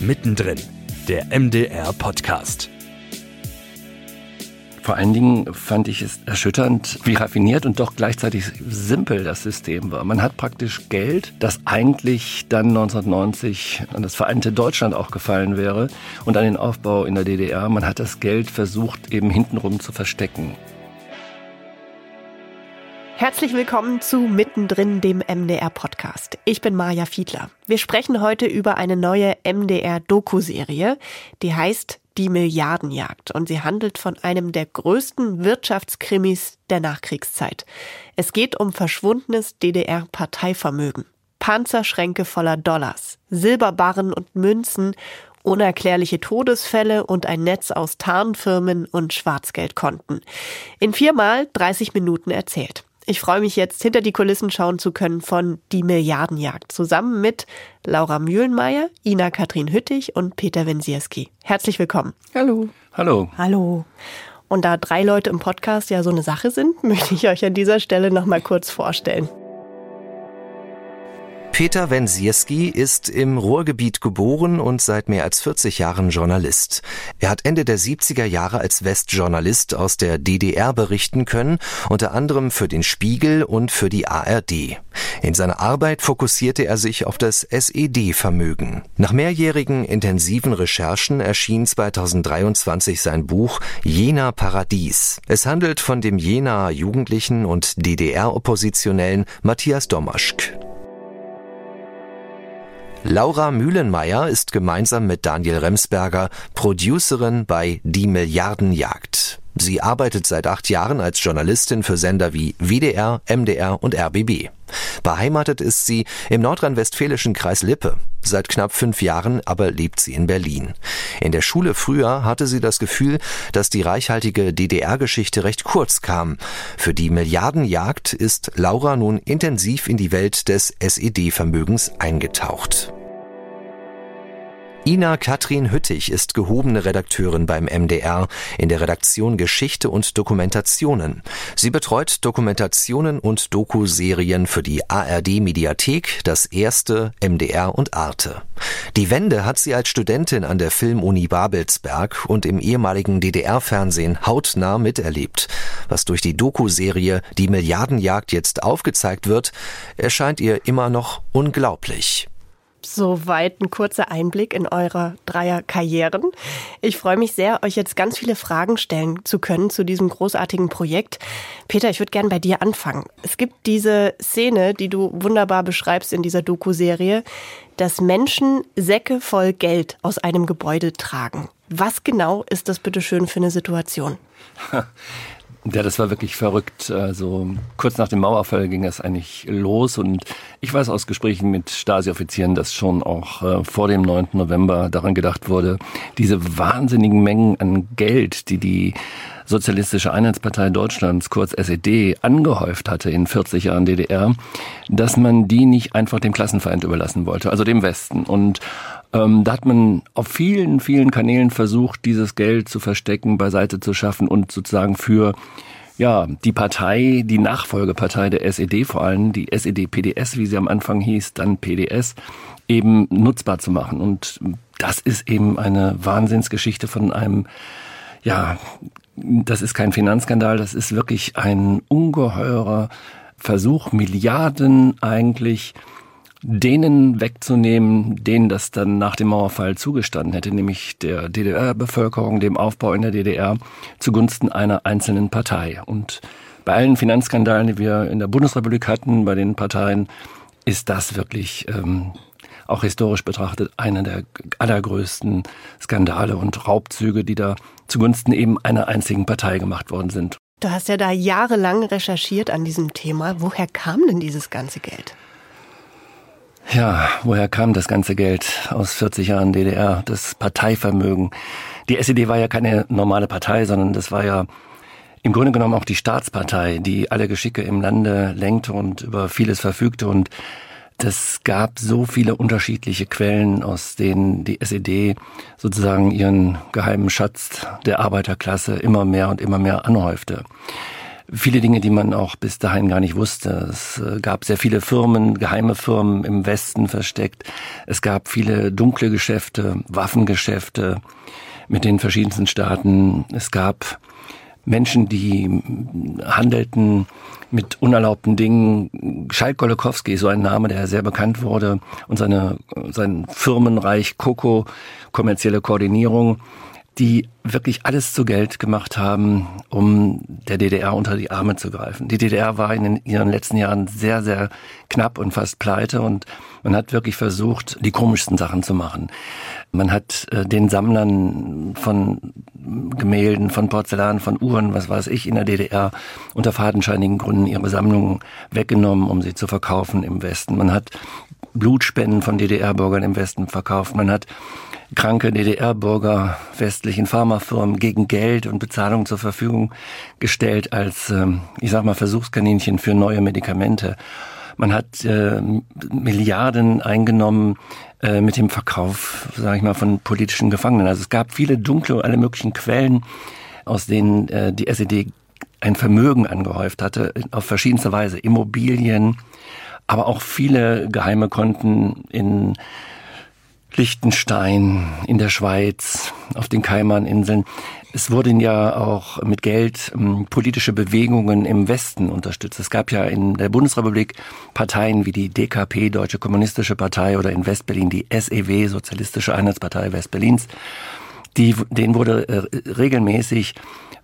Mittendrin, der MDR Podcast. Vor allen Dingen fand ich es erschütternd, wie raffiniert und doch gleichzeitig simpel das System war. Man hat praktisch Geld, das eigentlich dann 1990 an das vereinte Deutschland auch gefallen wäre und an den Aufbau in der DDR. Man hat das Geld versucht, eben hintenrum zu verstecken. Herzlich willkommen zu Mittendrin, dem MDR-Podcast. Ich bin Maja Fiedler. Wir sprechen heute über eine neue MDR-Doku-Serie, die heißt Die Milliardenjagd und sie handelt von einem der größten Wirtschaftskrimis der Nachkriegszeit. Es geht um verschwundenes DDR-Parteivermögen. Panzerschränke voller Dollars, Silberbarren und Münzen unerklärliche Todesfälle und ein Netz aus Tarnfirmen und Schwarzgeldkonten. In viermal 30 Minuten erzählt. Ich freue mich jetzt, hinter die Kulissen schauen zu können von Die Milliardenjagd, zusammen mit Laura Mühlenmeier, Ina Katrin Hüttich und Peter Wensierski. Herzlich willkommen. Hallo. Hallo. Hallo. Und da drei Leute im Podcast ja so eine Sache sind, möchte ich euch an dieser Stelle noch mal kurz vorstellen. Peter Wensierski ist im Ruhrgebiet geboren und seit mehr als 40 Jahren Journalist. Er hat Ende der 70er Jahre als Westjournalist aus der DDR berichten können, unter anderem für den Spiegel und für die ARD. In seiner Arbeit fokussierte er sich auf das SED-Vermögen. Nach mehrjährigen intensiven Recherchen erschien 2023 sein Buch Jena Paradies. Es handelt von dem Jenaer Jugendlichen und DDR-Oppositionellen Matthias Domaschk. Laura Mühlenmeier ist gemeinsam mit Daniel Remsberger Producerin bei Die Milliardenjagd. Sie arbeitet seit acht Jahren als Journalistin für Sender wie WDR, MDR und RBB. Beheimatet ist sie im nordrhein-westfälischen Kreis Lippe. Seit knapp fünf Jahren aber lebt sie in Berlin. In der Schule früher hatte sie das Gefühl, dass die reichhaltige DDR-Geschichte recht kurz kam. Für die Milliardenjagd ist Laura nun intensiv in die Welt des SED-Vermögens eingetaucht. Ina Katrin Hüttich ist gehobene Redakteurin beim MDR in der Redaktion Geschichte und Dokumentationen. Sie betreut Dokumentationen und Dokuserien für die ARD Mediathek, das erste, MDR und Arte. Die Wende hat sie als Studentin an der Filmuni Babelsberg und im ehemaligen DDR-Fernsehen hautnah miterlebt. Was durch die Dokuserie Die Milliardenjagd jetzt aufgezeigt wird, erscheint ihr immer noch unglaublich. Soweit ein kurzer Einblick in eure Dreier-Karrieren. Ich freue mich sehr, euch jetzt ganz viele Fragen stellen zu können zu diesem großartigen Projekt. Peter, ich würde gerne bei dir anfangen. Es gibt diese Szene, die du wunderbar beschreibst in dieser Doku-Serie, dass Menschen Säcke voll Geld aus einem Gebäude tragen. Was genau ist das bitte schön für eine Situation? Ja, das war wirklich verrückt. Also kurz nach dem Mauerfall ging das eigentlich los und ich weiß aus Gesprächen mit Stasi-Offizieren, dass schon auch äh, vor dem 9. November daran gedacht wurde, diese wahnsinnigen Mengen an Geld, die die Sozialistische Einheitspartei Deutschlands, kurz SED, angehäuft hatte in 40 Jahren DDR, dass man die nicht einfach dem Klassenfeind überlassen wollte, also dem Westen. Und ähm, da hat man auf vielen, vielen Kanälen versucht, dieses Geld zu verstecken, beiseite zu schaffen und sozusagen für ja, die Partei, die Nachfolgepartei der SED vor allem, die SED-PDS, wie sie am Anfang hieß, dann PDS, eben nutzbar zu machen. Und das ist eben eine Wahnsinnsgeschichte von einem, ja, das ist kein Finanzskandal, das ist wirklich ein ungeheurer Versuch, Milliarden eigentlich denen wegzunehmen, denen das dann nach dem Mauerfall zugestanden hätte, nämlich der DDR-Bevölkerung, dem Aufbau in der DDR zugunsten einer einzelnen Partei. Und bei allen Finanzskandalen, die wir in der Bundesrepublik hatten, bei den Parteien, ist das wirklich ähm, auch historisch betrachtet einer der allergrößten Skandale und Raubzüge, die da zugunsten eben einer einzigen Partei gemacht worden sind. Du hast ja da jahrelang recherchiert an diesem Thema. Woher kam denn dieses ganze Geld? Ja, woher kam das ganze Geld aus 40 Jahren DDR, das Parteivermögen? Die SED war ja keine normale Partei, sondern das war ja im Grunde genommen auch die Staatspartei, die alle Geschicke im Lande lenkte und über vieles verfügte und das gab so viele unterschiedliche Quellen, aus denen die SED sozusagen ihren geheimen Schatz der Arbeiterklasse immer mehr und immer mehr anhäufte. Viele Dinge, die man auch bis dahin gar nicht wusste. Es äh, gab sehr viele Firmen, geheime Firmen im Westen versteckt. Es gab viele dunkle Geschäfte, Waffengeschäfte mit den verschiedensten Staaten. Es gab Menschen, die handelten mit unerlaubten Dingen. Schalk Golokowski, so ein Name, der sehr bekannt wurde, und seine, sein Firmenreich Coco, kommerzielle Koordinierung, die wirklich alles zu Geld gemacht haben, um der DDR unter die Arme zu greifen. Die DDR war in ihren letzten Jahren sehr, sehr knapp und fast pleite und man hat wirklich versucht, die komischsten Sachen zu machen. Man hat äh, den Sammlern von Gemälden, von Porzellan, von Uhren, was weiß ich, in der DDR unter fadenscheinigen Gründen ihre Sammlungen weggenommen, um sie zu verkaufen im Westen. Man hat Blutspenden von DDR-Bürgern im Westen verkauft. Man hat kranke DDR-Bürger westlichen Pharmafirmen gegen Geld und Bezahlung zur Verfügung gestellt als, ähm, ich sag mal, Versuchskaninchen für neue Medikamente. Man hat äh, Milliarden eingenommen äh, mit dem Verkauf, sage ich mal, von politischen Gefangenen. Also es gab viele dunkle, alle möglichen Quellen, aus denen äh, die SED ein Vermögen angehäuft hatte, auf verschiedenste Weise. Immobilien, aber auch viele geheime Konten in Liechtenstein, in der Schweiz, auf den Kaimaninseln. Es wurden ja auch mit Geld ähm, politische Bewegungen im Westen unterstützt. Es gab ja in der Bundesrepublik Parteien wie die DKP, Deutsche Kommunistische Partei, oder in Westberlin die SEW, Sozialistische Einheitspartei Westberlins. Die, denen wurde äh, regelmäßig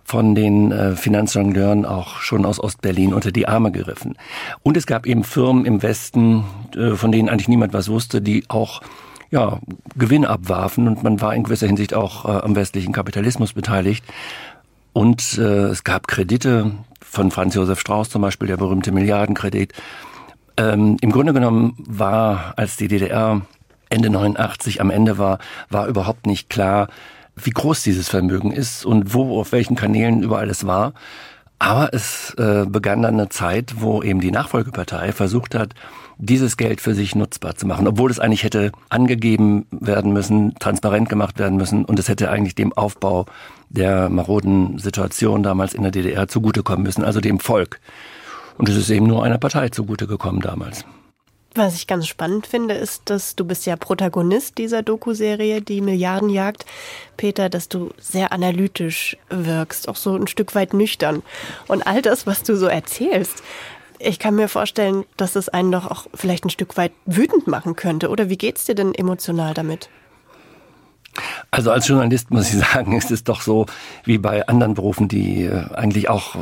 von den äh, Finanzjongleuren auch schon aus Ostberlin unter die Arme geriffen. Und es gab eben Firmen im Westen, äh, von denen eigentlich niemand was wusste, die auch ja, Gewinn abwarfen und man war in gewisser Hinsicht auch äh, am westlichen Kapitalismus beteiligt. Und äh, es gab Kredite von Franz Josef Strauß zum Beispiel, der berühmte Milliardenkredit. Ähm, Im Grunde genommen war, als die DDR Ende 89 am Ende war, war überhaupt nicht klar, wie groß dieses Vermögen ist und wo, auf welchen Kanälen überall es war. Aber es äh, begann dann eine Zeit, wo eben die Nachfolgepartei versucht hat, dieses Geld für sich nutzbar zu machen, obwohl es eigentlich hätte angegeben werden müssen, transparent gemacht werden müssen und es hätte eigentlich dem Aufbau der maroden Situation damals in der DDR zugutekommen müssen, also dem Volk. Und es ist eben nur einer Partei zugutegekommen damals. Was ich ganz spannend finde, ist, dass du bist ja Protagonist dieser Doku-Serie, die Milliardenjagd. Peter, dass du sehr analytisch wirkst, auch so ein Stück weit nüchtern. Und all das, was du so erzählst, ich kann mir vorstellen, dass es einen doch auch vielleicht ein Stück weit wütend machen könnte. Oder wie geht's dir denn emotional damit? Also als Journalist muss ich sagen, ist es doch so wie bei anderen Berufen, die äh, eigentlich auch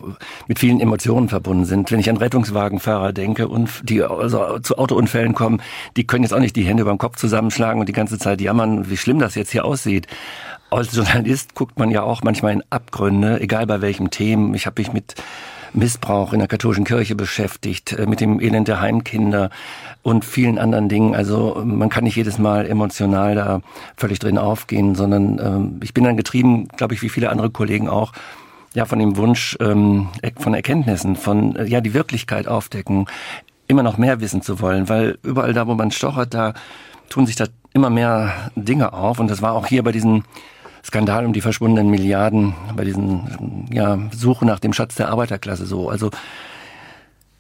mit vielen Emotionen verbunden sind. Wenn ich an Rettungswagenfahrer denke und die also zu Autounfällen kommen, die können jetzt auch nicht die Hände über den Kopf zusammenschlagen und die ganze Zeit jammern, wie schlimm das jetzt hier aussieht. Als Journalist guckt man ja auch manchmal in Abgründe, egal bei welchem Themen. Ich habe mich mit Missbrauch in der katholischen Kirche beschäftigt, äh, mit dem Elend der Heimkinder und vielen anderen Dingen. Also man kann nicht jedes Mal emotional da völlig drin aufgehen, sondern ähm, ich bin dann getrieben, glaube ich, wie viele andere Kollegen auch, ja, von dem Wunsch ähm, von Erkenntnissen, von äh, ja die Wirklichkeit aufdecken, immer noch mehr wissen zu wollen, weil überall da, wo man stochert, da tun sich da immer mehr Dinge auf. Und das war auch hier bei diesen Skandal um die verschwundenen Milliarden, bei diesen ja, Suche nach dem Schatz der Arbeiterklasse so. Also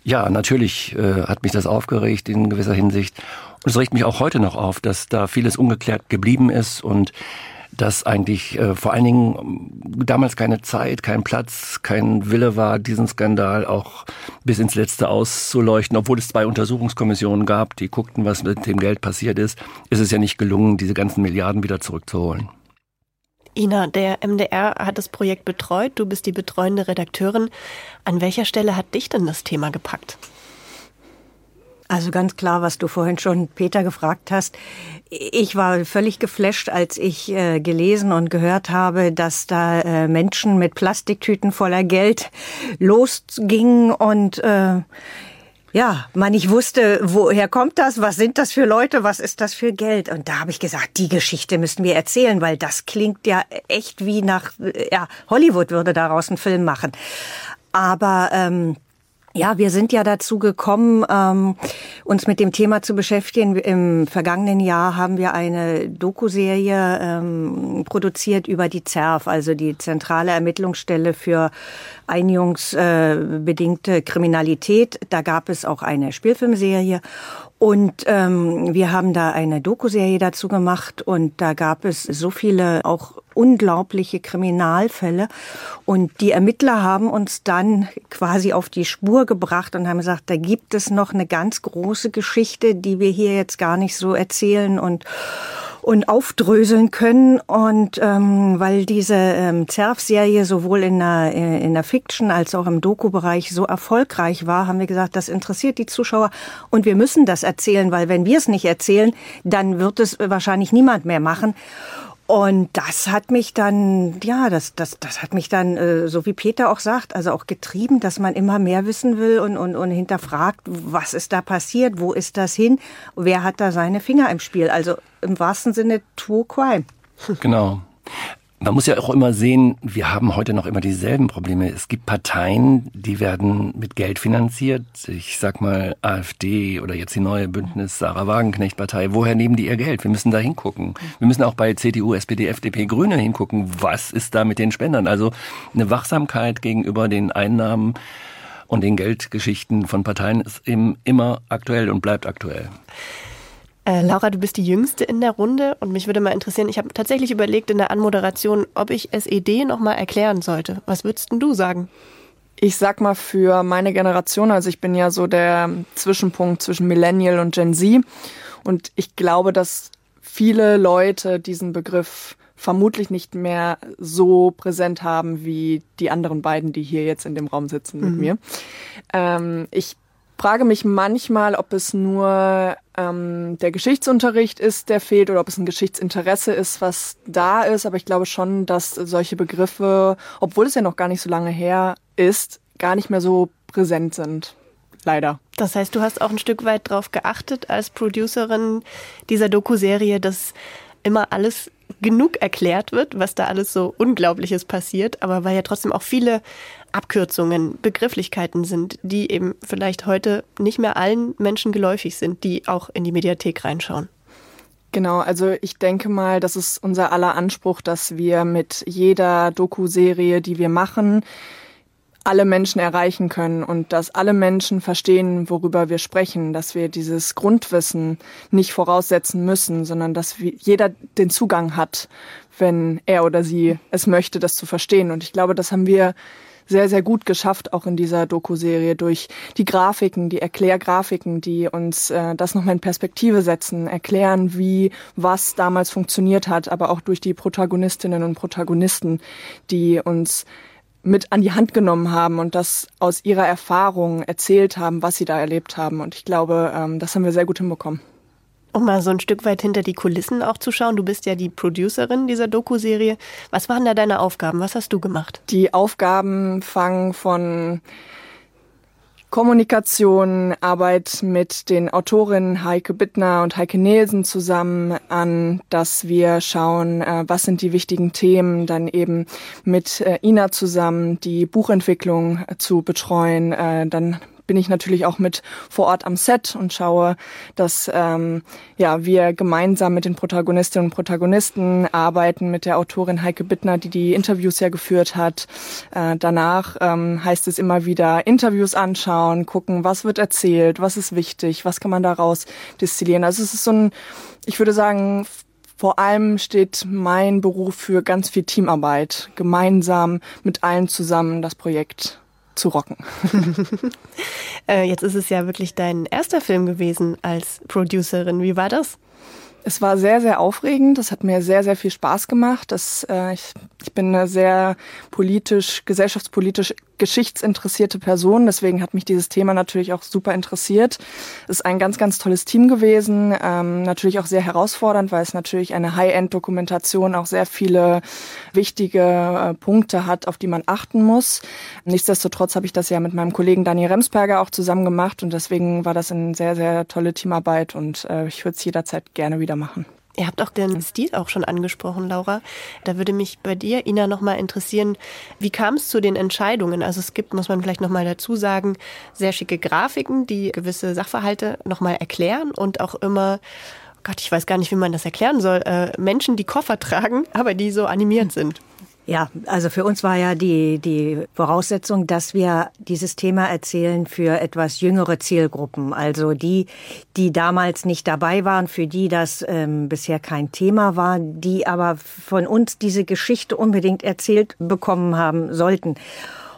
ja, natürlich äh, hat mich das aufgeregt in gewisser Hinsicht. Und es regt mich auch heute noch auf, dass da vieles ungeklärt geblieben ist und dass eigentlich äh, vor allen Dingen damals keine Zeit, kein Platz, kein Wille war, diesen Skandal auch bis ins Letzte auszuleuchten. Obwohl es zwei Untersuchungskommissionen gab, die guckten, was mit dem Geld passiert ist, ist es ja nicht gelungen, diese ganzen Milliarden wieder zurückzuholen. Ina, der MDR hat das Projekt betreut. Du bist die betreuende Redakteurin. An welcher Stelle hat dich denn das Thema gepackt? Also ganz klar, was du vorhin schon Peter gefragt hast. Ich war völlig geflasht, als ich äh, gelesen und gehört habe, dass da äh, Menschen mit Plastiktüten voller Geld losgingen und äh, ja, man nicht wusste, woher kommt das, was sind das für Leute, was ist das für Geld. Und da habe ich gesagt, die Geschichte müssten wir erzählen, weil das klingt ja echt wie nach, ja, Hollywood würde daraus einen Film machen. Aber ähm, ja, wir sind ja dazu gekommen, ähm, uns mit dem Thema zu beschäftigen. Im vergangenen Jahr haben wir eine Doku-Serie ähm, produziert über die ZERF, also die Zentrale Ermittlungsstelle für einigungsbedingte Kriminalität. Da gab es auch eine Spielfilmserie und ähm, wir haben da eine Dokuserie dazu gemacht und da gab es so viele auch unglaubliche Kriminalfälle. Und die Ermittler haben uns dann quasi auf die Spur gebracht und haben gesagt, da gibt es noch eine ganz große Geschichte, die wir hier jetzt gar nicht so erzählen und und aufdröseln können. Und ähm, weil diese ähm, Zerf-Serie sowohl in der, äh, in der Fiction als auch im Doku-Bereich so erfolgreich war, haben wir gesagt, das interessiert die Zuschauer und wir müssen das erzählen, weil wenn wir es nicht erzählen, dann wird es wahrscheinlich niemand mehr machen. Und das hat mich dann, ja, das, das, das hat mich dann, äh, so wie Peter auch sagt, also auch getrieben, dass man immer mehr wissen will und, und, und hinterfragt, was ist da passiert, wo ist das hin, wer hat da seine Finger im Spiel. Also im wahrsten Sinne True Crime. Genau. Man muss ja auch immer sehen, wir haben heute noch immer dieselben Probleme. Es gibt Parteien, die werden mit Geld finanziert. Ich sag mal AfD oder jetzt die neue Bündnis Sarah Wagenknecht Partei. Woher nehmen die ihr Geld? Wir müssen da hingucken. Wir müssen auch bei CDU, SPD, FDP, Grüne hingucken. Was ist da mit den Spendern? Also eine Wachsamkeit gegenüber den Einnahmen und den Geldgeschichten von Parteien ist eben immer aktuell und bleibt aktuell. Äh, Laura, du bist die Jüngste in der Runde und mich würde mal interessieren, ich habe tatsächlich überlegt in der Anmoderation, ob ich SED nochmal erklären sollte. Was würdest denn du sagen? Ich sag mal für meine Generation, also ich bin ja so der Zwischenpunkt zwischen Millennial und Gen Z und ich glaube, dass viele Leute diesen Begriff vermutlich nicht mehr so präsent haben wie die anderen beiden, die hier jetzt in dem Raum sitzen mit mhm. mir. Ähm, ich frage mich manchmal, ob es nur ähm, der Geschichtsunterricht ist, der fehlt, oder ob es ein Geschichtsinteresse ist, was da ist. Aber ich glaube schon, dass solche Begriffe, obwohl es ja noch gar nicht so lange her ist, gar nicht mehr so präsent sind. Leider. Das heißt, du hast auch ein Stück weit darauf geachtet als Producerin dieser Doku-Serie, dass immer alles genug erklärt wird, was da alles so Unglaubliches passiert, aber weil ja trotzdem auch viele Abkürzungen, Begrifflichkeiten sind, die eben vielleicht heute nicht mehr allen Menschen geläufig sind, die auch in die Mediathek reinschauen. Genau, also ich denke mal, das ist unser aller Anspruch, dass wir mit jeder Doku-Serie, die wir machen, alle Menschen erreichen können und dass alle Menschen verstehen, worüber wir sprechen, dass wir dieses Grundwissen nicht voraussetzen müssen, sondern dass jeder den Zugang hat, wenn er oder sie es möchte, das zu verstehen. Und ich glaube, das haben wir sehr, sehr gut geschafft, auch in dieser Doku-Serie durch die Grafiken, die Erklärgrafiken, die uns äh, das nochmal in Perspektive setzen, erklären, wie was damals funktioniert hat, aber auch durch die Protagonistinnen und Protagonisten, die uns mit an die Hand genommen haben und das aus ihrer Erfahrung erzählt haben, was sie da erlebt haben. Und ich glaube, ähm, das haben wir sehr gut hinbekommen. Um mal so ein Stück weit hinter die Kulissen auch zu schauen. Du bist ja die Producerin dieser Doku-Serie. Was waren da deine Aufgaben? Was hast du gemacht? Die Aufgaben fangen von Kommunikation, Arbeit mit den Autorinnen Heike Bittner und Heike Nielsen zusammen an, dass wir schauen, äh, was sind die wichtigen Themen, dann eben mit äh, Ina zusammen die Buchentwicklung zu betreuen, äh, dann bin ich natürlich auch mit vor Ort am Set und schaue, dass ähm, ja wir gemeinsam mit den Protagonistinnen und Protagonisten arbeiten, mit der Autorin Heike Bittner, die die Interviews ja geführt hat. Äh, danach ähm, heißt es immer wieder Interviews anschauen, gucken, was wird erzählt, was ist wichtig, was kann man daraus destillieren. Also es ist so ein, ich würde sagen, vor allem steht mein Beruf für ganz viel Teamarbeit, gemeinsam mit allen zusammen das Projekt zu rocken. Äh, jetzt ist es ja wirklich dein erster Film gewesen als Producerin. Wie war das? Es war sehr, sehr aufregend. Das hat mir sehr, sehr viel Spaß gemacht. Das, äh, ich, ich bin eine sehr politisch, gesellschaftspolitisch geschichtsinteressierte Person. Deswegen hat mich dieses Thema natürlich auch super interessiert. Es ist ein ganz, ganz tolles Team gewesen. Ähm, natürlich auch sehr herausfordernd, weil es natürlich eine High-End-Dokumentation auch sehr viele wichtige äh, Punkte hat, auf die man achten muss. Nichtsdestotrotz habe ich das ja mit meinem Kollegen Daniel Remsberger auch zusammen gemacht und deswegen war das eine sehr, sehr tolle Teamarbeit und äh, ich würde es jederzeit gerne wieder machen. Ihr habt auch den Stil auch schon angesprochen, Laura. Da würde mich bei dir, Ina, nochmal interessieren, wie kam es zu den Entscheidungen? Also es gibt, muss man vielleicht nochmal dazu sagen, sehr schicke Grafiken, die gewisse Sachverhalte nochmal erklären und auch immer Gott, ich weiß gar nicht, wie man das erklären soll. Äh, Menschen, die Koffer tragen, aber die so animiert sind. Ja, also für uns war ja die, die Voraussetzung, dass wir dieses Thema erzählen für etwas jüngere Zielgruppen. Also die, die damals nicht dabei waren, für die das ähm, bisher kein Thema war, die aber von uns diese Geschichte unbedingt erzählt bekommen haben sollten.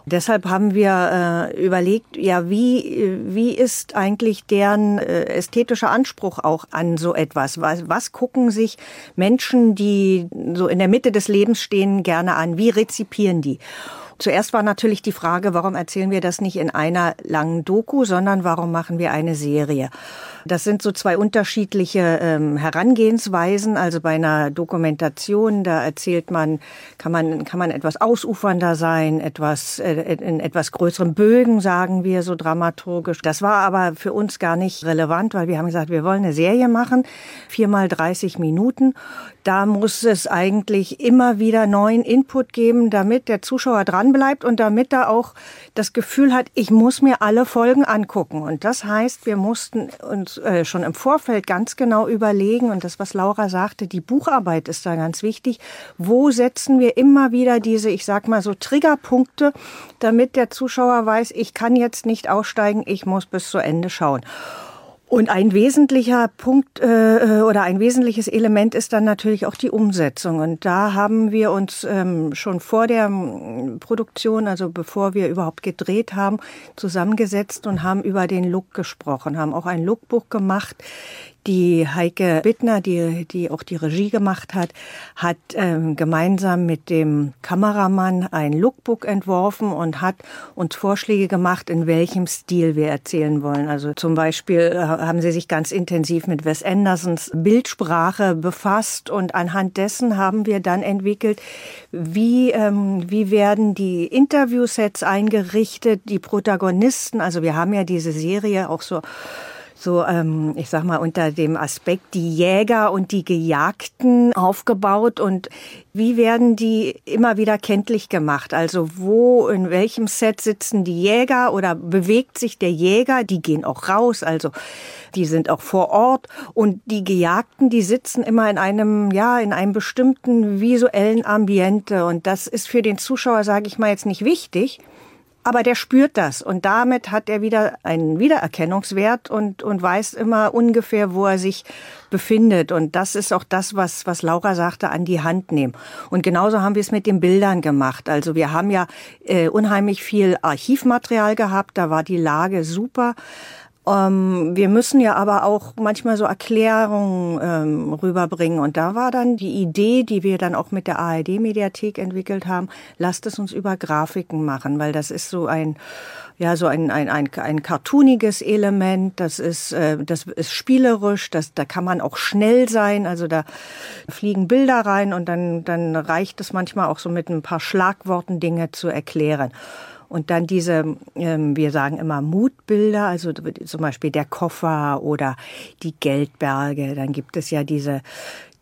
Deshalb haben wir äh, überlegt, ja, wie, wie ist eigentlich deren äh, ästhetischer Anspruch auch an so etwas? Was, was gucken sich Menschen, die so in der Mitte des Lebens stehen, gerne an? Wie rezipieren die? Zuerst war natürlich die Frage, warum erzählen wir das nicht in einer langen Doku, sondern warum machen wir eine Serie? Das sind so zwei unterschiedliche ähm, Herangehensweisen. Also bei einer Dokumentation, da erzählt man, kann man, kann man etwas ausufernder sein, etwas, äh, in etwas größeren Bögen, sagen wir so dramaturgisch. Das war aber für uns gar nicht relevant, weil wir haben gesagt, wir wollen eine Serie machen, viermal 30 Minuten. Da muss es eigentlich immer wieder neuen Input geben, damit der Zuschauer dran bleibt und damit er auch das Gefühl hat, ich muss mir alle Folgen angucken. Und das heißt, wir mussten uns äh, schon im Vorfeld ganz genau überlegen, und das, was Laura sagte, die Bucharbeit ist da ganz wichtig. Wo setzen wir immer wieder diese, ich sag mal so Triggerpunkte, damit der Zuschauer weiß, ich kann jetzt nicht aussteigen, ich muss bis zu Ende schauen. Und ein wesentlicher Punkt äh, oder ein wesentliches Element ist dann natürlich auch die Umsetzung. Und da haben wir uns ähm, schon vor der ähm, Produktion, also bevor wir überhaupt gedreht haben, zusammengesetzt und haben über den Look gesprochen, haben auch ein Lookbuch gemacht. Die Heike Bittner, die, die auch die Regie gemacht hat, hat ähm, gemeinsam mit dem Kameramann ein Lookbook entworfen und hat uns Vorschläge gemacht, in welchem Stil wir erzählen wollen. Also zum Beispiel äh, haben sie sich ganz intensiv mit Wes Andersons Bildsprache befasst und anhand dessen haben wir dann entwickelt, wie, ähm, wie werden die Interviewsets eingerichtet, die Protagonisten. Also wir haben ja diese Serie auch so so, ähm, ich sag mal, unter dem Aspekt die Jäger und die Gejagten aufgebaut und wie werden die immer wieder kenntlich gemacht? Also wo, in welchem Set sitzen die Jäger oder bewegt sich der Jäger? Die gehen auch raus, also die sind auch vor Ort und die Gejagten, die sitzen immer in einem, ja, in einem bestimmten visuellen Ambiente und das ist für den Zuschauer, sage ich mal, jetzt nicht wichtig. Aber der spürt das und damit hat er wieder einen Wiedererkennungswert und, und weiß immer ungefähr, wo er sich befindet. Und das ist auch das, was, was Laura sagte, an die Hand nehmen. Und genauso haben wir es mit den Bildern gemacht. Also wir haben ja äh, unheimlich viel Archivmaterial gehabt, da war die Lage super. Ähm, wir müssen ja aber auch manchmal so Erklärungen ähm, rüberbringen. Und da war dann die Idee, die wir dann auch mit der ARD-Mediathek entwickelt haben, lasst es uns über Grafiken machen, weil das ist so ein ja so ein ein ein, ein cartooniges Element. Das ist äh, das ist spielerisch. Das da kann man auch schnell sein. Also da fliegen Bilder rein und dann dann reicht es manchmal auch so mit ein paar Schlagworten Dinge zu erklären. Und dann diese, ähm, wir sagen immer Mutbilder, also zum Beispiel der Koffer oder die Geldberge. Dann gibt es ja diese,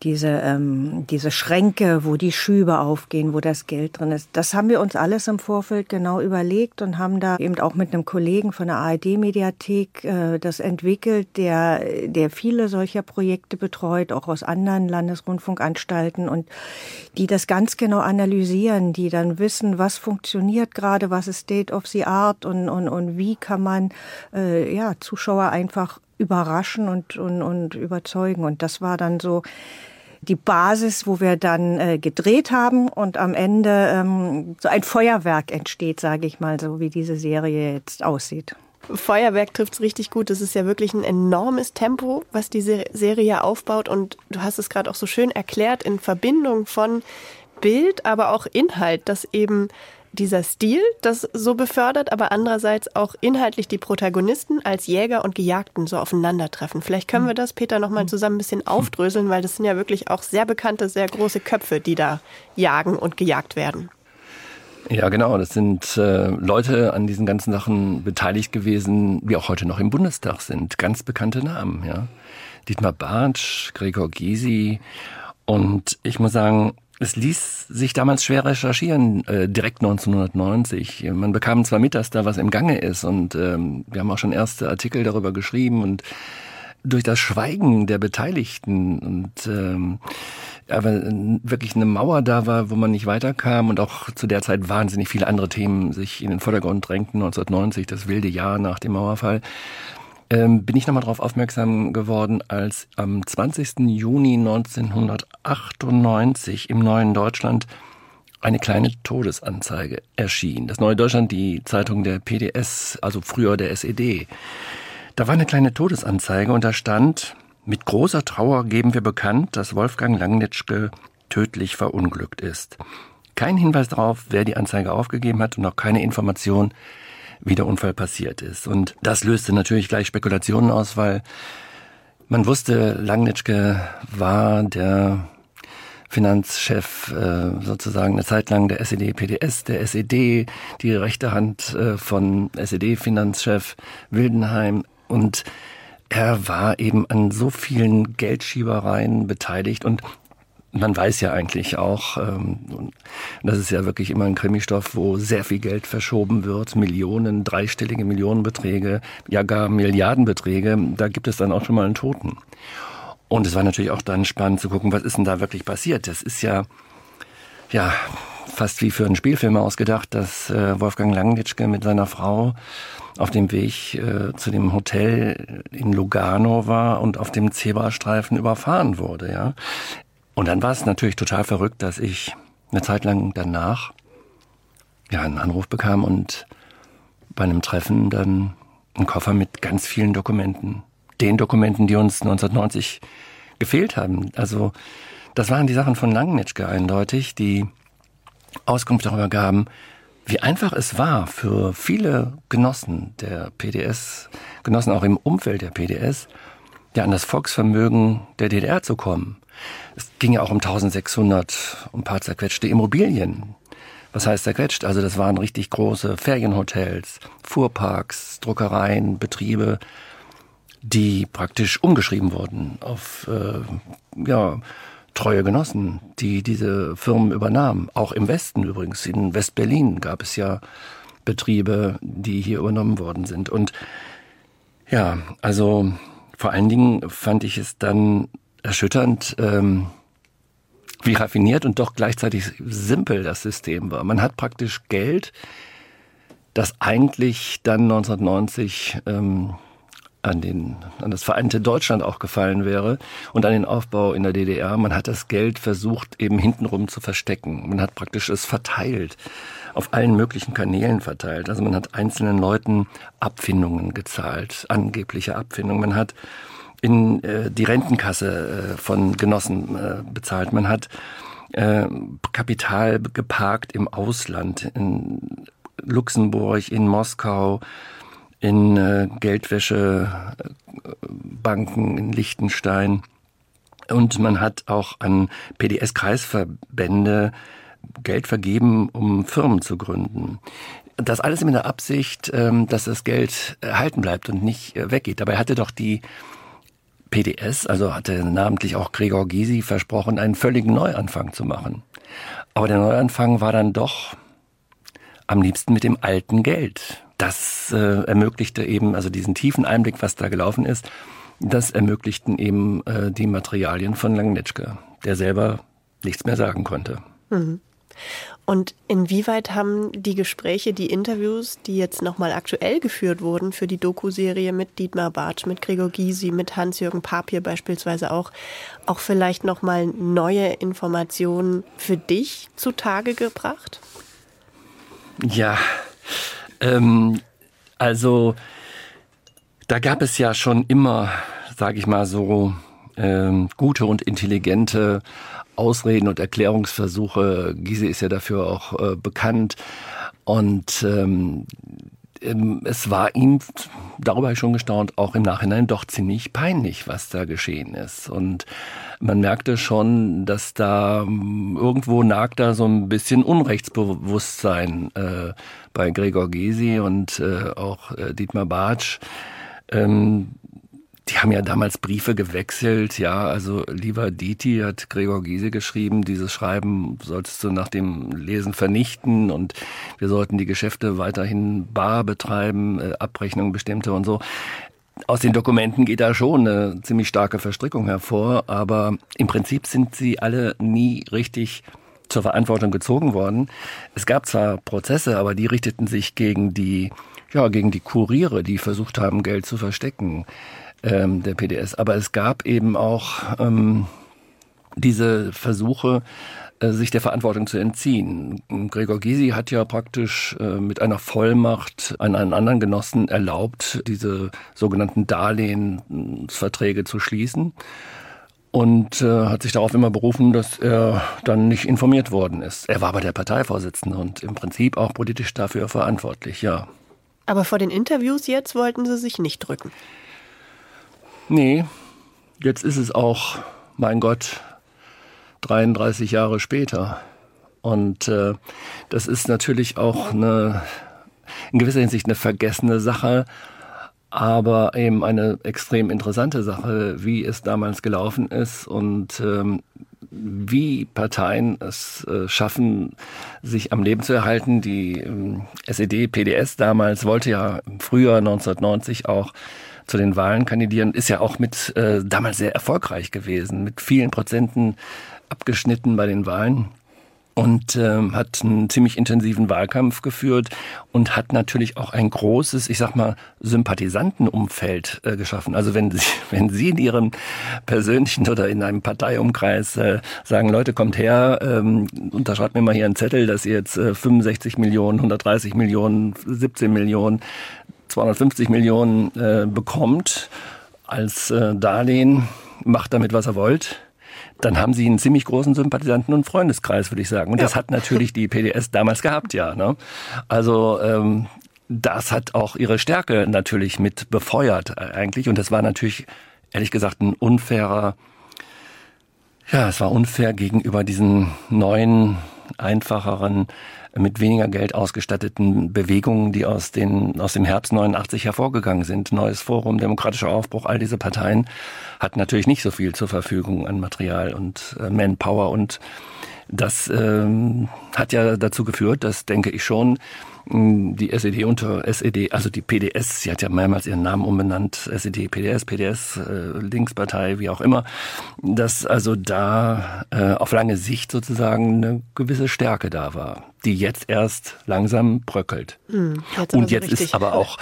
diese, ähm, diese Schränke, wo die Schübe aufgehen, wo das Geld drin ist. Das haben wir uns alles im Vorfeld genau überlegt und haben da eben auch mit einem Kollegen von der ARD-Mediathek äh, das entwickelt, der, der viele solcher Projekte betreut, auch aus anderen Landesrundfunkanstalten und die das ganz genau analysieren, die dann wissen, was funktioniert gerade, was ist State of the Art und, und, und wie kann man äh, ja, Zuschauer einfach überraschen und, und, und überzeugen. Und das war dann so die Basis, wo wir dann äh, gedreht haben und am Ende ähm, so ein Feuerwerk entsteht, sage ich mal, so wie diese Serie jetzt aussieht. Feuerwerk trifft es richtig gut. Das ist ja wirklich ein enormes Tempo, was diese Serie aufbaut. Und du hast es gerade auch so schön erklärt in Verbindung von Bild, aber auch Inhalt, dass eben dieser Stil das so befördert, aber andererseits auch inhaltlich die Protagonisten als Jäger und Gejagten so aufeinandertreffen. Vielleicht können wir das, Peter, nochmal zusammen ein bisschen aufdröseln, weil das sind ja wirklich auch sehr bekannte, sehr große Köpfe, die da jagen und gejagt werden. Ja, genau. Das sind äh, Leute an diesen ganzen Sachen beteiligt gewesen, wie auch heute noch im Bundestag sind. Ganz bekannte Namen, ja. Dietmar Bartsch, Gregor Gysi. Und ich muss sagen, es ließ sich damals schwer recherchieren, äh, direkt 1990. Man bekam zwar mit, dass da was im Gange ist und ähm, wir haben auch schon erste Artikel darüber geschrieben und durch das Schweigen der Beteiligten und ähm, aber wirklich eine Mauer da war, wo man nicht weiterkam und auch zu der Zeit wahnsinnig viele andere Themen sich in den Vordergrund drängten. 1990, das wilde Jahr nach dem Mauerfall, ähm, bin ich nochmal darauf aufmerksam geworden, als am 20. Juni 1998 im Neuen Deutschland eine kleine Todesanzeige erschien. Das Neue Deutschland, die Zeitung der PDS, also früher der SED. Da war eine kleine Todesanzeige und da stand, mit großer Trauer geben wir bekannt, dass Wolfgang Langnitschke tödlich verunglückt ist. Kein Hinweis darauf, wer die Anzeige aufgegeben hat und auch keine Information, wie der Unfall passiert ist. Und das löste natürlich gleich Spekulationen aus, weil man wusste, Langnitschke war der Finanzchef äh, sozusagen eine Zeit lang der SED-PDS, der SED, die rechte Hand äh, von SED-Finanzchef Wildenheim und er war eben an so vielen Geldschiebereien beteiligt und man weiß ja eigentlich auch, ähm, das ist ja wirklich immer ein Krimistoff, wo sehr viel Geld verschoben wird, Millionen, dreistellige Millionenbeträge, ja gar Milliardenbeträge, da gibt es dann auch schon mal einen Toten. Und es war natürlich auch dann spannend zu gucken, was ist denn da wirklich passiert. Das ist ja, ja, fast wie für einen Spielfilm ausgedacht, dass äh, Wolfgang Langnitschke mit seiner Frau auf dem Weg äh, zu dem Hotel in Lugano war und auf dem Zebrastreifen überfahren wurde, ja. Und dann war es natürlich total verrückt, dass ich eine Zeit lang danach ja einen Anruf bekam und bei einem Treffen dann einen Koffer mit ganz vielen Dokumenten. Den Dokumenten, die uns 1990 gefehlt haben. Also das waren die Sachen von Langnitschke eindeutig, die Auskunft darüber gaben, wie einfach es war für viele Genossen der PDS, Genossen auch im Umfeld der PDS, ja an das Volksvermögen der DDR zu kommen. Es ging ja auch um 1600, um ein paar zerquetschte Immobilien. Was heißt zerquetscht? Also das waren richtig große Ferienhotels, Fuhrparks, Druckereien, Betriebe, die praktisch umgeschrieben wurden auf äh, ja, treue Genossen, die diese Firmen übernahmen. Auch im Westen übrigens, in West-Berlin gab es ja Betriebe, die hier übernommen worden sind. Und ja, also vor allen Dingen fand ich es dann erschütternd, ähm, wie raffiniert und doch gleichzeitig simpel das System war. Man hat praktisch Geld, das eigentlich dann 1990 ähm, an, den, an das vereinte Deutschland auch gefallen wäre und an den Aufbau in der DDR. Man hat das Geld versucht, eben hintenrum zu verstecken. Man hat praktisch es verteilt, auf allen möglichen Kanälen verteilt. Also man hat einzelnen Leuten Abfindungen gezahlt, angebliche Abfindungen. Man hat in äh, die Rentenkasse äh, von Genossen äh, bezahlt. Man hat äh, Kapital geparkt im Ausland, in Luxemburg, in Moskau, in äh, Geldwäschebanken in Liechtenstein. Und man hat auch an PDS-Kreisverbände Geld vergeben, um Firmen zu gründen. Das alles mit der Absicht, ähm, dass das Geld erhalten bleibt und nicht äh, weggeht. Dabei hatte doch die PDS, also hatte namentlich auch Gregor Gysi versprochen, einen völligen Neuanfang zu machen. Aber der Neuanfang war dann doch am liebsten mit dem alten Geld das äh, ermöglichte eben, also diesen tiefen Einblick, was da gelaufen ist, das ermöglichten eben äh, die Materialien von Langnitschke, der selber nichts mehr sagen konnte. Mhm. Und inwieweit haben die Gespräche, die Interviews, die jetzt nochmal aktuell geführt wurden für die Doku-Serie mit Dietmar Bartsch, mit Gregor Gysi, mit Hans-Jürgen Papier beispielsweise auch, auch vielleicht nochmal neue Informationen für dich zutage gebracht? Ja, ähm, also da gab es ja schon immer, sage ich mal so, ähm, gute und intelligente Ausreden und Erklärungsversuche. Giese ist ja dafür auch äh, bekannt. Und ähm, ähm, es war ihm, darüber habe ich schon gestaunt, auch im Nachhinein doch ziemlich peinlich, was da geschehen ist. Und man merkte schon, dass da ähm, irgendwo nagt da so ein bisschen Unrechtsbewusstsein äh, bei Gregor Gysi und äh, auch äh, Dietmar Bartsch. Ähm, die haben ja damals Briefe gewechselt, ja, also lieber Diti hat Gregor Giese geschrieben, dieses Schreiben solltest du nach dem Lesen vernichten und wir sollten die Geschäfte weiterhin bar betreiben, äh, Abrechnung bestimmte und so. aus den Dokumenten geht da schon eine ziemlich starke Verstrickung hervor, aber im Prinzip sind sie alle nie richtig zur Verantwortung gezogen worden. Es gab zwar Prozesse, aber die richteten sich gegen die, ja, gegen die Kuriere, die versucht haben, Geld zu verstecken, ähm, der PDS. Aber es gab eben auch ähm, diese Versuche, äh, sich der Verantwortung zu entziehen. Gregor Gysi hat ja praktisch äh, mit einer Vollmacht an einen anderen Genossen erlaubt, diese sogenannten Darlehensverträge zu schließen und äh, hat sich darauf immer berufen, dass er dann nicht informiert worden ist. Er war aber der Parteivorsitzende und im Prinzip auch politisch dafür verantwortlich, ja. Aber vor den Interviews jetzt wollten Sie sich nicht drücken. Nee, jetzt ist es auch, mein Gott, 33 Jahre später. Und äh, das ist natürlich auch eine, in gewisser Hinsicht eine vergessene Sache, aber eben eine extrem interessante Sache, wie es damals gelaufen ist und ähm, wie Parteien es äh, schaffen, sich am Leben zu erhalten. Die ähm, SED, PDS damals wollte ja im Frühjahr 1990 auch zu den Wahlen kandidieren, ist ja auch mit äh, damals sehr erfolgreich gewesen, mit vielen Prozenten abgeschnitten bei den Wahlen und ähm, hat einen ziemlich intensiven Wahlkampf geführt und hat natürlich auch ein großes, ich sag mal, Sympathisantenumfeld äh, geschaffen. Also wenn Sie, wenn Sie in Ihrem persönlichen oder in einem Parteiumkreis äh, sagen, Leute, kommt her, ähm, unterschreibt mir mal hier einen Zettel, dass ihr jetzt äh, 65 Millionen, 130 Millionen, 17 Millionen, 250 Millionen äh, bekommt als äh, Darlehen, macht damit, was er wollt dann haben sie einen ziemlich großen Sympathisanten- und Freundeskreis, würde ich sagen. Und ja. das hat natürlich die PDS damals gehabt, ja. Ne? Also ähm, das hat auch ihre Stärke natürlich mit befeuert äh, eigentlich. Und das war natürlich, ehrlich gesagt, ein unfairer, ja, es war unfair gegenüber diesen neuen, einfacheren mit weniger Geld ausgestatteten Bewegungen, die aus, den, aus dem Herbst 89 hervorgegangen sind. Neues Forum, demokratischer Aufbruch, all diese Parteien hatten natürlich nicht so viel zur Verfügung an Material und äh, Manpower und das ähm, hat ja dazu geführt, dass, denke ich schon, die SED unter SED, also die PDS, sie hat ja mehrmals ihren Namen umbenannt, SED, PDS, PDS, äh, Linkspartei, wie auch immer, dass also da äh, auf lange Sicht sozusagen eine gewisse Stärke da war, die jetzt erst langsam bröckelt. Mhm, jetzt Und jetzt richtig. ist aber auch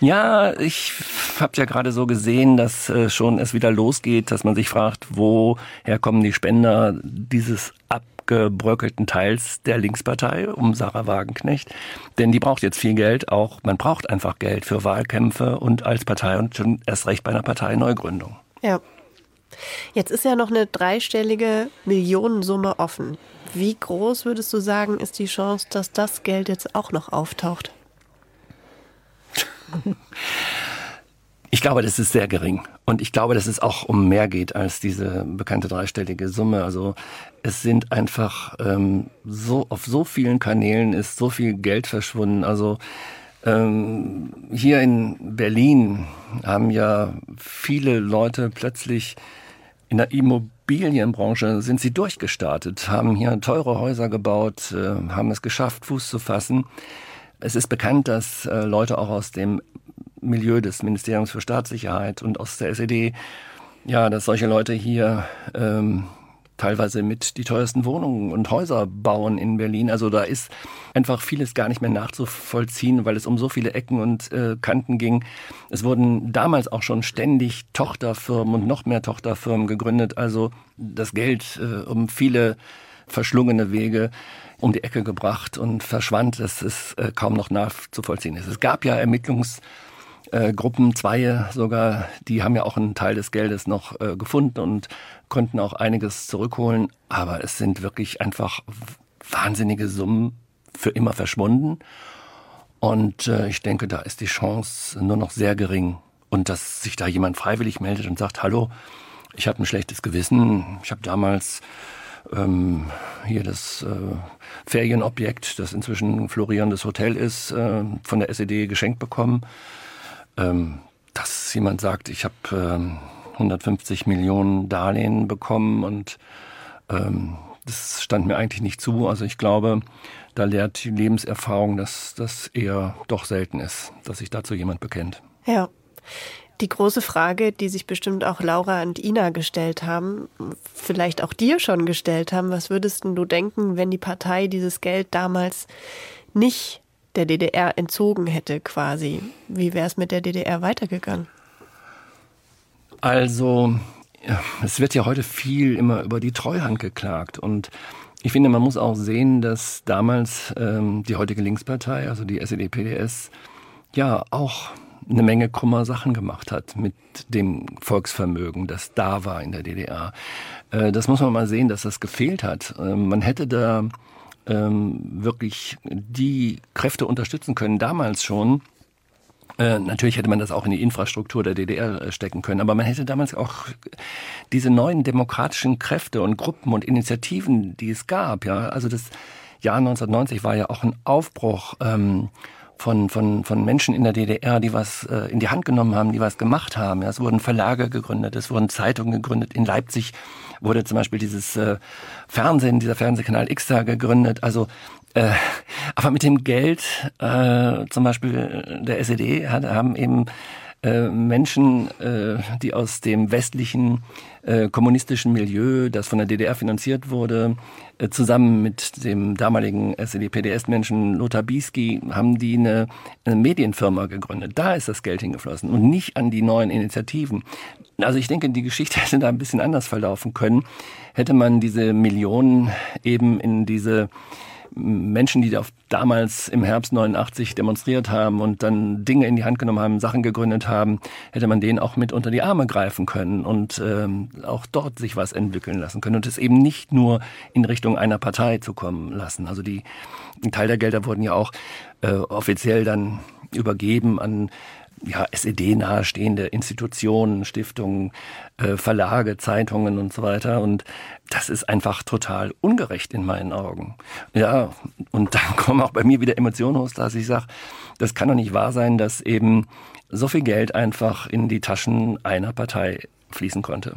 ja, ich habe ja gerade so gesehen, dass äh, schon es wieder losgeht, dass man sich fragt, woher kommen die Spender dieses ab abgebröckelten Teils der Linkspartei um Sarah Wagenknecht. Denn die braucht jetzt viel Geld, auch man braucht einfach Geld für Wahlkämpfe und als Partei und schon erst recht bei einer Parteineugründung. Ja. Jetzt ist ja noch eine dreistellige Millionensumme offen. Wie groß würdest du sagen, ist die Chance, dass das Geld jetzt auch noch auftaucht? Ich glaube, das ist sehr gering. Und ich glaube, dass es auch um mehr geht als diese bekannte dreistellige Summe. Also es sind einfach ähm, so auf so vielen Kanälen ist so viel Geld verschwunden. Also ähm, hier in Berlin haben ja viele Leute plötzlich in der Immobilienbranche sind sie durchgestartet, haben hier teure Häuser gebaut, äh, haben es geschafft, Fuß zu fassen. Es ist bekannt, dass äh, Leute auch aus dem Milieu des Ministeriums für Staatssicherheit und aus der SED, ja, dass solche Leute hier ähm, teilweise mit die teuersten Wohnungen und Häuser bauen in Berlin. Also da ist einfach vieles gar nicht mehr nachzuvollziehen, weil es um so viele Ecken und äh, Kanten ging. Es wurden damals auch schon ständig Tochterfirmen und noch mehr Tochterfirmen gegründet. Also das Geld äh, um viele verschlungene Wege um die Ecke gebracht und verschwand, dass es äh, kaum noch nachzuvollziehen ist. Es gab ja Ermittlungs äh, Gruppen, zwei sogar, die haben ja auch einen Teil des Geldes noch äh, gefunden und konnten auch einiges zurückholen. Aber es sind wirklich einfach wahnsinnige Summen für immer verschwunden. Und äh, ich denke, da ist die Chance nur noch sehr gering. Und dass sich da jemand freiwillig meldet und sagt, hallo, ich habe ein schlechtes Gewissen. Ich habe damals ähm, hier das äh, Ferienobjekt, das inzwischen ein florierendes Hotel ist, äh, von der SED geschenkt bekommen ähm, dass jemand sagt, ich habe ähm, 150 Millionen Darlehen bekommen und ähm, das stand mir eigentlich nicht zu. Also ich glaube, da lehrt die Lebenserfahrung, dass das eher doch selten ist, dass sich dazu jemand bekennt. Ja. Die große Frage, die sich bestimmt auch Laura und Ina gestellt haben, vielleicht auch dir schon gestellt haben, was würdest du denken, wenn die Partei dieses Geld damals nicht der DDR entzogen hätte quasi? Wie wäre es mit der DDR weitergegangen? Also, es wird ja heute viel immer über die Treuhand geklagt und ich finde, man muss auch sehen, dass damals ähm, die heutige Linkspartei, also die SED-PDS, ja auch eine Menge krummer Sachen gemacht hat mit dem Volksvermögen, das da war in der DDR. Äh, das muss man mal sehen, dass das gefehlt hat. Äh, man hätte da ähm, wirklich die Kräfte unterstützen können, damals schon. Äh, natürlich hätte man das auch in die Infrastruktur der DDR äh, stecken können, aber man hätte damals auch diese neuen demokratischen Kräfte und Gruppen und Initiativen, die es gab, ja, also das Jahr 1990 war ja auch ein Aufbruch. Ähm, von, von, von Menschen in der DDR, die was äh, in die Hand genommen haben, die was gemacht haben. Ja, es wurden Verlage gegründet, es wurden Zeitungen gegründet. In Leipzig wurde zum Beispiel dieses äh, Fernsehen, dieser Fernsehkanal X da gegründet. Also äh, aber mit dem Geld äh, zum Beispiel der SED hat, haben eben äh, Menschen, äh, die aus dem westlichen äh, kommunistischen Milieu, das von der DDR finanziert wurde, äh, zusammen mit dem damaligen SED-PDS-Menschen Lothar Bieski, haben die eine, eine Medienfirma gegründet. Da ist das Geld hingeflossen und nicht an die neuen Initiativen. Also ich denke, die Geschichte hätte da ein bisschen anders verlaufen können, hätte man diese Millionen eben in diese Menschen, die damals im Herbst 89 demonstriert haben und dann Dinge in die Hand genommen haben, Sachen gegründet haben, hätte man denen auch mit unter die Arme greifen können und ähm, auch dort sich was entwickeln lassen können und es eben nicht nur in Richtung einer Partei zu kommen lassen. Also die, ein Teil der Gelder wurden ja auch äh, offiziell dann übergeben an ja, SED nahestehende Institutionen, Stiftungen, äh, Verlage, Zeitungen und so weiter. Und das ist einfach total ungerecht in meinen Augen. Ja, und dann kommen auch bei mir wieder Emotionen hoch, dass ich sage, das kann doch nicht wahr sein, dass eben so viel Geld einfach in die Taschen einer Partei fließen konnte.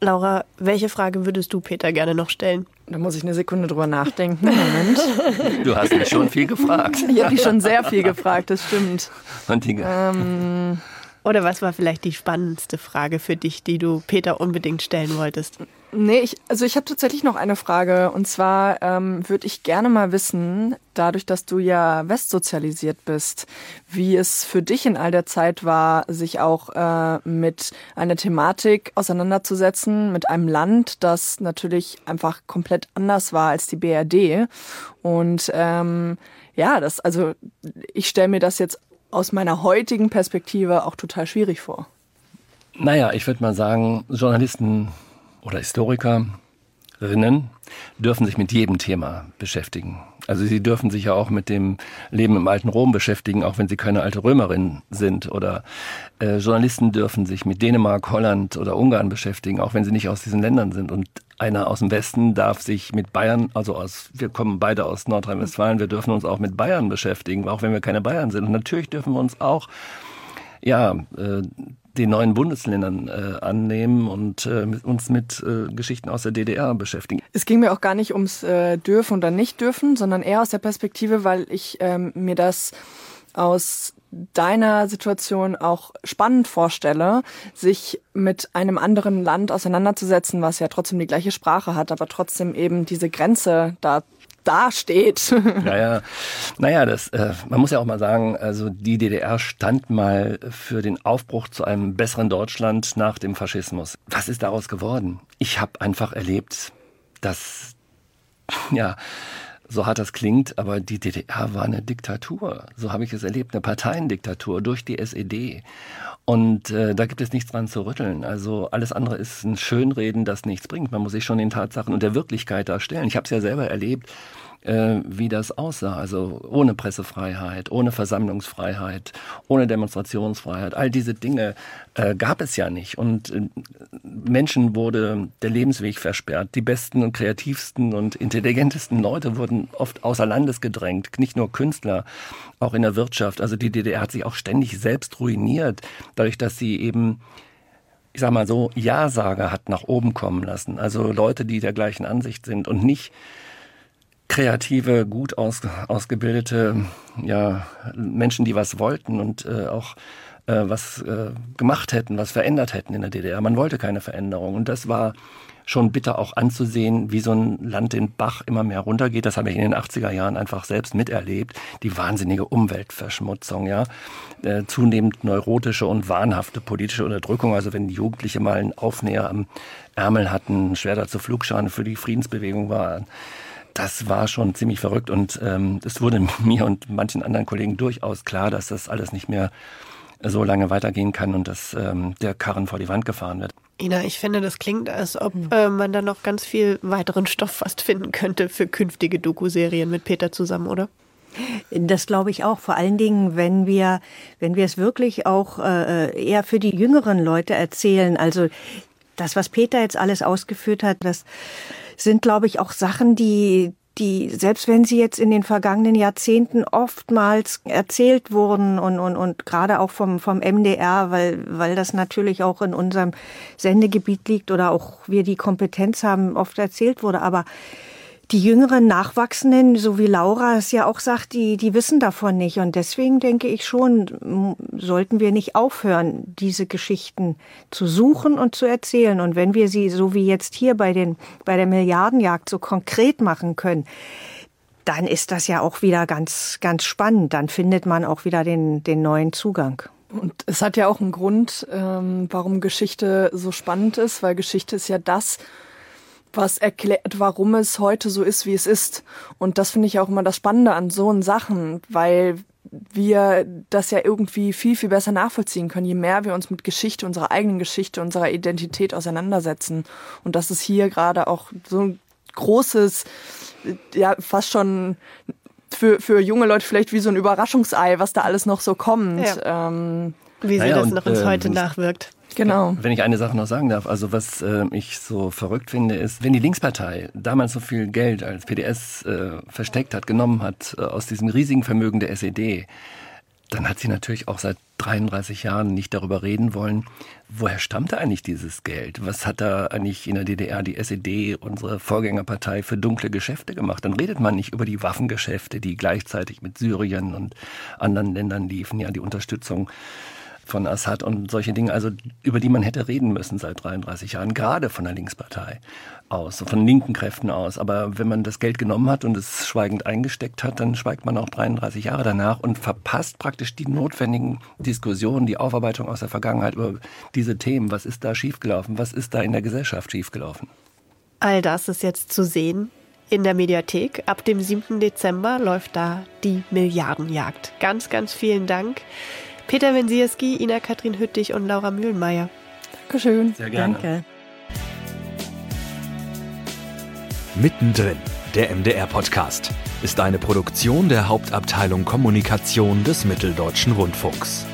Laura, welche Frage würdest du Peter gerne noch stellen? Da muss ich eine Sekunde drüber nachdenken. Moment. Du hast mich schon viel gefragt. Ich habe dich schon sehr viel gefragt, das stimmt. Und die, ähm, oder was war vielleicht die spannendste Frage für dich, die du Peter unbedingt stellen wolltest? Nee, ich, also ich habe tatsächlich noch eine Frage. Und zwar ähm, würde ich gerne mal wissen, dadurch, dass du ja westsozialisiert bist, wie es für dich in all der Zeit war, sich auch äh, mit einer Thematik auseinanderzusetzen, mit einem Land, das natürlich einfach komplett anders war als die BRD. Und ähm, ja, das, also ich stelle mir das jetzt aus meiner heutigen Perspektive auch total schwierig vor. Naja, ich würde mal sagen, Journalisten oder Historikerinnen dürfen sich mit jedem Thema beschäftigen. Also sie dürfen sich ja auch mit dem Leben im alten Rom beschäftigen, auch wenn sie keine alte Römerin sind. Oder äh, Journalisten dürfen sich mit Dänemark, Holland oder Ungarn beschäftigen, auch wenn sie nicht aus diesen Ländern sind. Und einer aus dem Westen darf sich mit Bayern, also aus, wir kommen beide aus Nordrhein-Westfalen, wir dürfen uns auch mit Bayern beschäftigen, auch wenn wir keine Bayern sind. Und natürlich dürfen wir uns auch ja, äh, den neuen Bundesländern äh, annehmen und äh, uns mit äh, Geschichten aus der DDR beschäftigen. Es ging mir auch gar nicht ums äh, dürfen oder nicht dürfen, sondern eher aus der Perspektive, weil ich ähm, mir das aus deiner Situation auch spannend vorstelle, sich mit einem anderen Land auseinanderzusetzen, was ja trotzdem die gleiche Sprache hat, aber trotzdem eben diese Grenze da dasteht. Naja, naja, das, äh, man muss ja auch mal sagen, also die DDR stand mal für den Aufbruch zu einem besseren Deutschland nach dem Faschismus. Was ist daraus geworden? Ich habe einfach erlebt, dass ja so hart das klingt, aber die DDR war eine Diktatur. So habe ich es erlebt, eine Parteiendiktatur durch die SED. Und äh, da gibt es nichts dran zu rütteln. Also alles andere ist ein Schönreden, das nichts bringt. Man muss sich schon den Tatsachen und der Wirklichkeit darstellen. Ich habe es ja selber erlebt äh, wie das aussah. Also ohne Pressefreiheit, ohne Versammlungsfreiheit, ohne Demonstrationsfreiheit. All diese Dinge äh, gab es ja nicht. Und äh, Menschen wurde der Lebensweg versperrt. Die besten und kreativsten und intelligentesten Leute wurden oft außer Landes gedrängt. Nicht nur Künstler, auch in der Wirtschaft. Also die DDR hat sich auch ständig selbst ruiniert, dadurch, dass sie eben ich sag mal so, Ja-Sager hat nach oben kommen lassen. Also Leute, die der gleichen Ansicht sind und nicht kreative, gut aus, ausgebildete ja, Menschen, die was wollten und äh, auch äh, was äh, gemacht hätten, was verändert hätten in der DDR. Man wollte keine Veränderung. Und das war schon bitter auch anzusehen, wie so ein Land den Bach immer mehr runtergeht. Das habe ich in den 80er Jahren einfach selbst miterlebt. Die wahnsinnige Umweltverschmutzung, ja. Äh, zunehmend neurotische und wahnhafte politische Unterdrückung. Also wenn die Jugendliche mal einen Aufnäher am Ärmel hatten, schwer dazu Flugscharen für die Friedensbewegung waren. Das war schon ziemlich verrückt und ähm, es wurde mir und manchen anderen Kollegen durchaus klar, dass das alles nicht mehr so lange weitergehen kann und dass ähm, der Karren vor die Wand gefahren wird. Ina, ich finde, das klingt, als ob hm. äh, man da noch ganz viel weiteren Stoff fast finden könnte für künftige Doku-Serien mit Peter zusammen, oder? Das glaube ich auch. Vor allen Dingen, wenn wir, wenn wir es wirklich auch äh, eher für die jüngeren Leute erzählen. Also das, was Peter jetzt alles ausgeführt hat, das sind, glaube ich, auch Sachen, die, die, selbst wenn sie jetzt in den vergangenen Jahrzehnten oftmals erzählt wurden und, und, und gerade auch vom, vom MDR, weil, weil das natürlich auch in unserem Sendegebiet liegt oder auch wir die Kompetenz haben, oft erzählt wurde. Aber die jüngeren Nachwachsenden, so wie Laura es ja auch sagt, die, die wissen davon nicht. Und deswegen denke ich schon, sollten wir nicht aufhören, diese Geschichten zu suchen und zu erzählen. Und wenn wir sie, so wie jetzt hier bei, den, bei der Milliardenjagd, so konkret machen können, dann ist das ja auch wieder ganz, ganz spannend. Dann findet man auch wieder den, den neuen Zugang. Und es hat ja auch einen Grund, ähm, warum Geschichte so spannend ist, weil Geschichte ist ja das, was erklärt, warum es heute so ist, wie es ist. Und das finde ich auch immer das Spannende an so Sachen, weil wir das ja irgendwie viel, viel besser nachvollziehen können, je mehr wir uns mit Geschichte, unserer eigenen Geschichte, unserer Identität auseinandersetzen. Und das ist hier gerade auch so ein großes, ja, fast schon für, für junge Leute vielleicht wie so ein Überraschungsei, was da alles noch so kommt. Ja. Ähm, wie sie naja, das noch ins äh, Heute nachwirkt. Genau. Wenn ich eine Sache noch sagen darf, also was äh, ich so verrückt finde, ist, wenn die Linkspartei damals so viel Geld als PDS äh, versteckt hat, genommen hat äh, aus diesem riesigen Vermögen der SED, dann hat sie natürlich auch seit 33 Jahren nicht darüber reden wollen, woher stammte eigentlich dieses Geld? Was hat da eigentlich in der DDR die SED, unsere Vorgängerpartei, für dunkle Geschäfte gemacht? Dann redet man nicht über die Waffengeschäfte, die gleichzeitig mit Syrien und anderen Ländern liefen, ja, die Unterstützung von Assad und solche Dinge, also über die man hätte reden müssen seit 33 Jahren, gerade von der Linkspartei aus, von linken Kräften aus. Aber wenn man das Geld genommen hat und es schweigend eingesteckt hat, dann schweigt man auch 33 Jahre danach und verpasst praktisch die notwendigen Diskussionen, die Aufarbeitung aus der Vergangenheit über diese Themen. Was ist da schiefgelaufen? Was ist da in der Gesellschaft schiefgelaufen? All das ist jetzt zu sehen in der Mediathek. Ab dem 7. Dezember läuft da die Milliardenjagd. Ganz, ganz vielen Dank. Peter Wensierski, Ina Katrin Hüttich und Laura Mühlenmeier. Dankeschön. Sehr gerne. Danke. Mittendrin, der MDR-Podcast, ist eine Produktion der Hauptabteilung Kommunikation des Mitteldeutschen Rundfunks.